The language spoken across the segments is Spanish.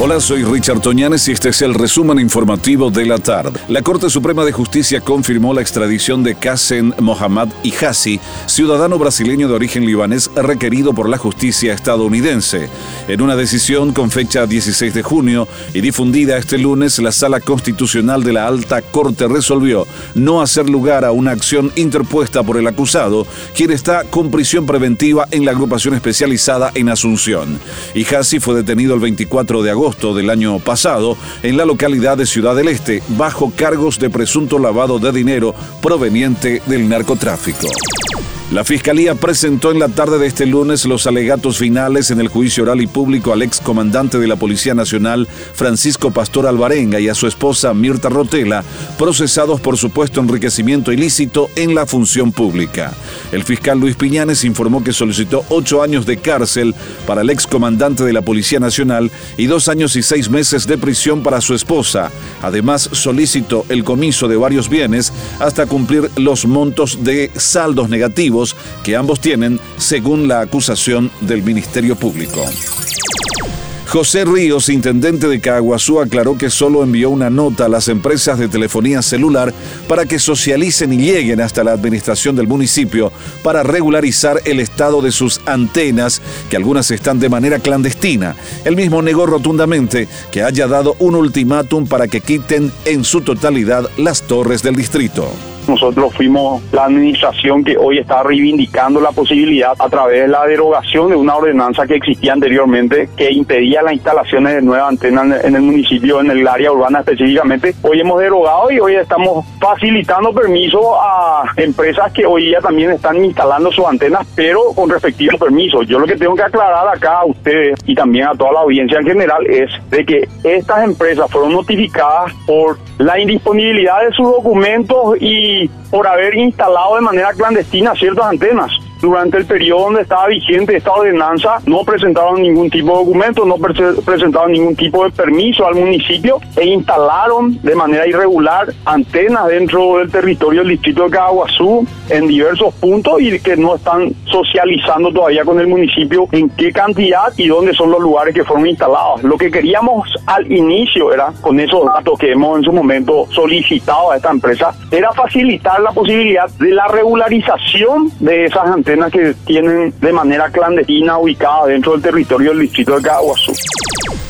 Hola, soy Richard Toñanes y este es el resumen informativo de la tarde. La Corte Suprema de Justicia confirmó la extradición de Qassem Mohammad Ihassi, ciudadano brasileño de origen libanés requerido por la justicia estadounidense. En una decisión con fecha 16 de junio y difundida este lunes, la Sala Constitucional de la Alta Corte resolvió no hacer lugar a una acción interpuesta por el acusado, quien está con prisión preventiva en la agrupación especializada en Asunción. Ihassi fue detenido el 24 de agosto del año pasado en la localidad de Ciudad del Este bajo cargos de presunto lavado de dinero proveniente del narcotráfico. La Fiscalía presentó en la tarde de este lunes los alegatos finales en el juicio oral y público al ex comandante de la Policía Nacional, Francisco Pastor Alvarenga, y a su esposa Mirta Rotela, procesados por supuesto enriquecimiento ilícito en la función pública. El fiscal Luis Piñanes informó que solicitó ocho años de cárcel para el ex comandante de la Policía Nacional y dos años y seis meses de prisión para su esposa. Además, solicitó el comiso de varios bienes hasta cumplir los montos de saldos negativos que ambos tienen según la acusación del Ministerio Público. José Ríos, intendente de Caguazú, aclaró que solo envió una nota a las empresas de telefonía celular para que socialicen y lleguen hasta la administración del municipio para regularizar el estado de sus antenas, que algunas están de manera clandestina. Él mismo negó rotundamente que haya dado un ultimátum para que quiten en su totalidad las torres del distrito. Nosotros fuimos la administración que hoy está reivindicando la posibilidad a través de la derogación de una ordenanza que existía anteriormente que impedía las instalaciones de nuevas antenas en el municipio, en el área urbana específicamente. Hoy hemos derogado y hoy estamos facilitando permiso a empresas que hoy ya también están instalando sus antenas, pero con respectivo permiso. Yo lo que tengo que aclarar acá a ustedes y también a toda la audiencia en general es de que estas empresas fueron notificadas por la indisponibilidad de sus documentos y por haber instalado de manera clandestina ciertas antenas durante el periodo donde estaba vigente esta ordenanza no presentaron ningún tipo de documento, no presentaron ningún tipo de permiso al municipio e instalaron de manera irregular antenas dentro del territorio del distrito de Caguazú en diversos puntos y que no están socializando todavía con el municipio en qué cantidad y dónde son los lugares que fueron instalados. Lo que queríamos al inicio era, con esos datos que hemos en su momento solicitado a esta empresa, era facilitar la posibilidad de la regularización de esas antenas que tienen de manera clandestina ubicada dentro del territorio del distrito de Caguazú.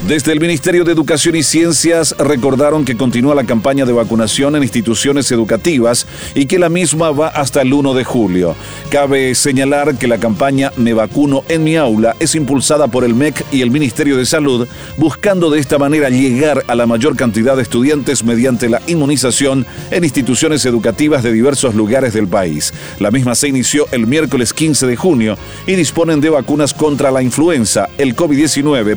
Desde el Ministerio de Educación y Ciencias recordaron que continúa la campaña de vacunación en instituciones educativas y que la misma va hasta el 1 de julio. Cabe señalar que la campaña Me vacuno en mi aula es impulsada por el MEC y el Ministerio de Salud, buscando de esta manera llegar a la mayor cantidad de estudiantes mediante la inmunización en instituciones educativas de diversos lugares del país. La misma se inició el miércoles 15 de junio y disponen de vacunas contra la influenza, el COVID-19,